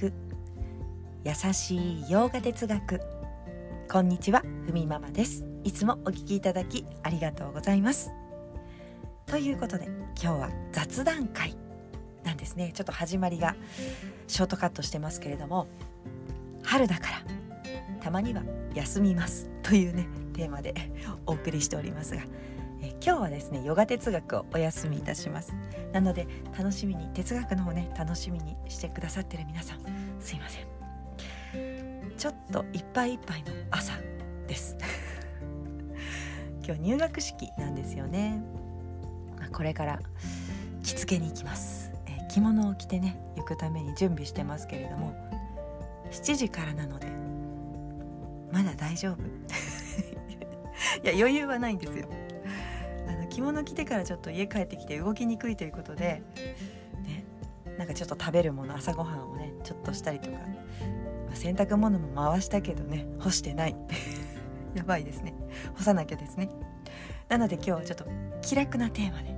く。優しい洋画哲学。こんにちはふみママです。いつもお聞きいただきありがとうございます。ということで今日は雑談会なんですね。ちょっと始まりがショートカットしてますけれども春だからたまには休みますというねテーマで お送りしておりますがえ今日はですねヨガ哲学をお休みいたします。なので楽しみに哲学の方ね楽しみにしてくださってる皆さんすいません。ちょっといっぱいいっぱいの朝です。今日入学式なんですよね。これから着付けに行きます、え着物を着てね行くために準備してますけれども7時からなのでまだ大丈夫。いや余裕はないんですよ。着物着てからちょっと家帰ってきて動きにくいということで、ね、なんかちょっと食べるもの朝ごはんをねちょっとしたりとか、まあ、洗濯物も回したけどね干してない。やばいですね。干さなきゃですね。なので今日はちょっと気楽なテーマで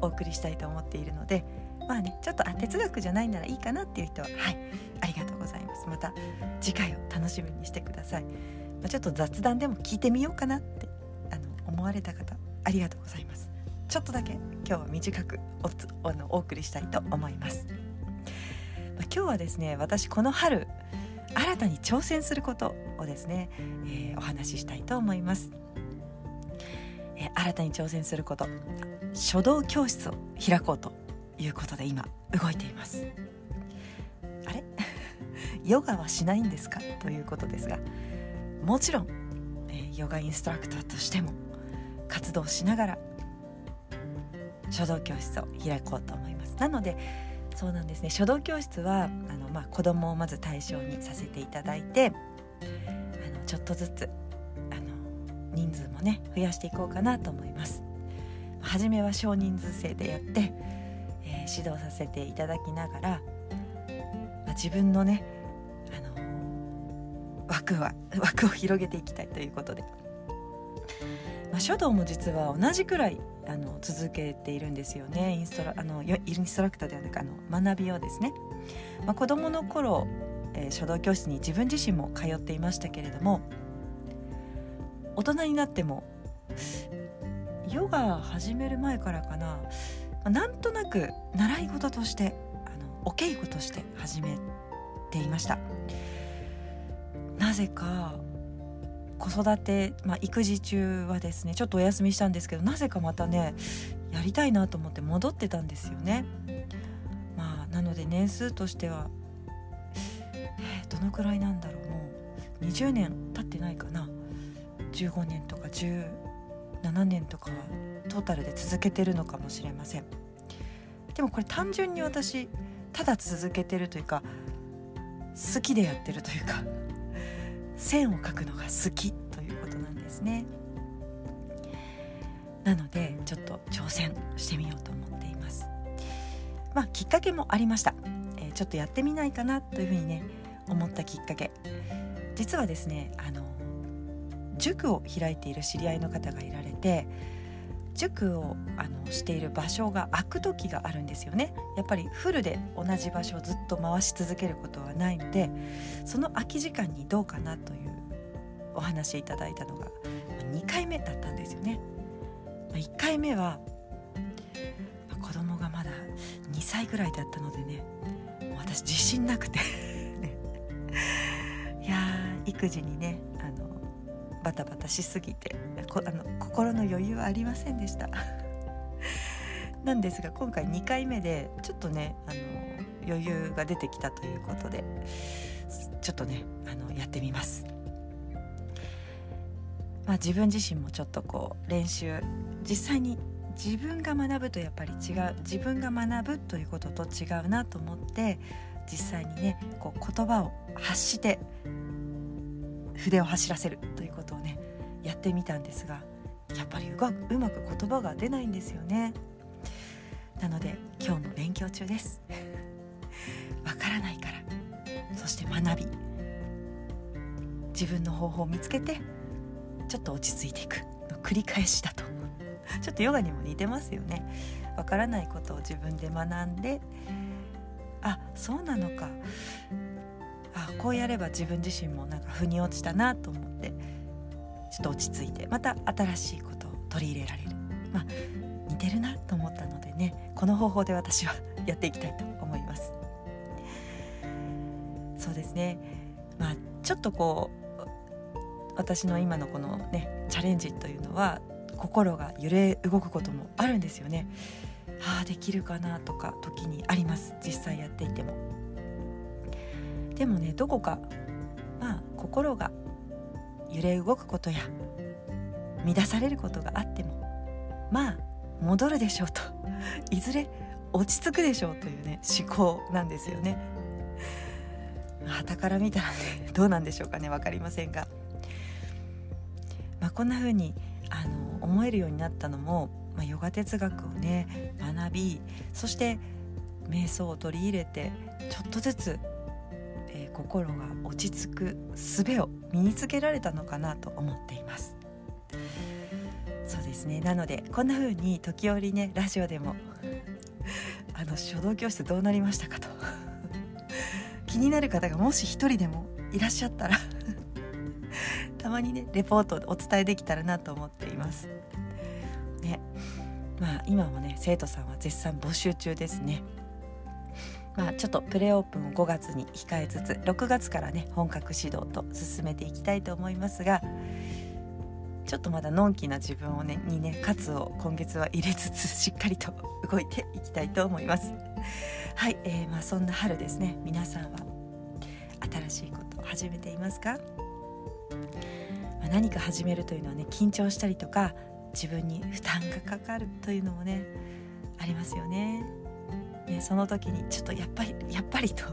お送りしたいと思っているのでまあねちょっとあ哲学じゃないならいいかなっていう人ははいありがとうございます。また次回を楽しみにしてください、まあ、ちょっと雑談でも聞いてみようかなってあの思われた方ありがとうございます。ちょっとだけ今日は短くおあのお送りしたいと思います、まあ、今日はですね私この春新たに挑戦することをですね、えー、お話ししたいと思います、えー、新たに挑戦すること書道教室を開こうということで今動いています。あれ？ヨガはしないんですか？ということですがもちろん、えー、ヨガインストラクターとしても活動しながら書道教室を開こうと思います。なのでそうなんですね。書道教室はあの、まあ、子供をまず対象にさせていただいてあのちょっとずつあの人数もね増やしていこうかなと思います。初めは少人数制でやって、えー、指導させていただきながら、まあ、自分のねあの枠は枠を広げていきたいということで。まあ、書道も実は同じくらいあの続けているんですよね。インストラあのインストラクターではなくあの学びをですね、まあ、子どもの頃、えー、書道教室に自分自身も通っていましたけれども大人になってもヨガ始める前からかな、まあ、なんとなく習い事としてあのお稽古として始めていました。なぜか子育て、まあ、育児中はですねちょっとお休みしたんですけどなぜかまたねやりたいなと思って戻ってたんですよね。まあ、なので年数としては、えー、どのくらいなんだろうもう20年経ってないかな15年とか17年とかはトータルで続けてるのかもしれません。でもこれ単純に私ただ続けてるというか好きでやってるというか線を描くのが好きということなんですね。なのでちょっと挑戦してみようと思っています。まあきっかけもありました、えー、ちょっとやってみないかなというふうにね思ったきっかけ。実はですねあの塾を開いている知り合いの方がいられて塾をあのしている場所が空く時があるんですよね。やっぱりフルで同じ場所をずっと回し続けることはないのでその空き時間にどうかなというお話いただいたのが2回目だったんですよね。1回目は子供がまだ2歳ぐらいだったのでね私自信なくて。いや育児にねバタバタしすぎてあの心の余裕はありませんでした なんですが今回2回目でちょっとねあの余裕が出てきたということでちょっとねあのやってみます。まあ、自分自身もちょっとこう練習実際に自分が学ぶとやっぱり違う自分が学ぶということと違うなと思って実際にねこう言葉を発して筆を走らせるということをねやってみたんですがやっぱりうまく言葉が出ないんですよね。なので今日も勉強中です。わからないから。そして学び自分の方法を見つけてちょっと落ち着いていく。の繰り返しだと。ちょっとヨガにも似てますよね。わからないことを自分で学んであそうなのか。あこうやれば自分自身もなんか腑に落ちたなと思ってちょっと落ち着いてまた新しいことを取り入れられるまあ似てるなと思ったのでねこの方法で私はやっていきたいと思いますそうですねまあちょっとこう私の今のこのねチャレンジというのは心が揺れ動くこともあるんですよね。ああできるかなとか時にあります実際やっていても。でもねどこかまあ心が揺れ動くことや乱されることがあってもまあ戻るでしょうと いずれ落ち着くでしょうというね思考なんですよね。旗から見たらね どうなんでしょうかね分かりませんが、まあ、こんな風にあの思えるようになったのも、まあ、ヨガ哲学をね学びそして瞑想を取り入れてちょっとずつ、えー、心が落ち着く術を身につけられたのかなと思っています。そうですねなのでこんな風に時折ねラジオでも あの書道教室どうなりましたかと 気になる方がもし一人でもいらっしゃったら たまにねレポートお伝えできたらなと思っています。ねまあ今もね生徒さんは絶賛募集中ですね。まあ、ちょっとプレオープンを5月に控えつつ6月からね本格指導と進めていきたいと思いますがちょっとまだのんきな自分をねにね喝を今月は入れつつしっかりと動いていきたいと思います。はい、えー、まあそんな春ですね。皆さんは新しいことを始めていますか？まあ、何か始めるというのはね緊張したりとか自分に負担がかかるというのもねありますよね。ねその時にちょっとやっぱり やっぱりと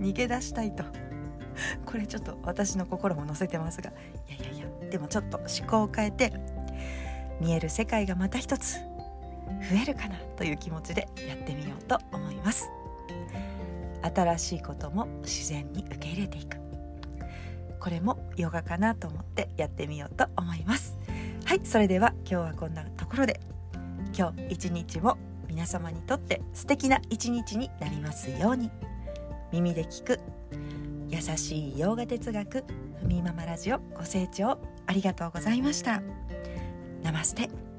逃げ出したいと。これちょっと私の心も乗せてますが。いやいやいやでもちょっと思考を変えて見える世界がまた一つ増えるかなという気持ちでやってみようと思います。新しいことも自然に受け入れていく。これもヨガかなと思ってやってみようと思います。はいそれでは今日はこんなところで。今日一日も皆様にとって素敵な一日になりますように。耳で聞く優しい洋画哲学ふみママラジオご清聴ありがとうございました。ナマステ。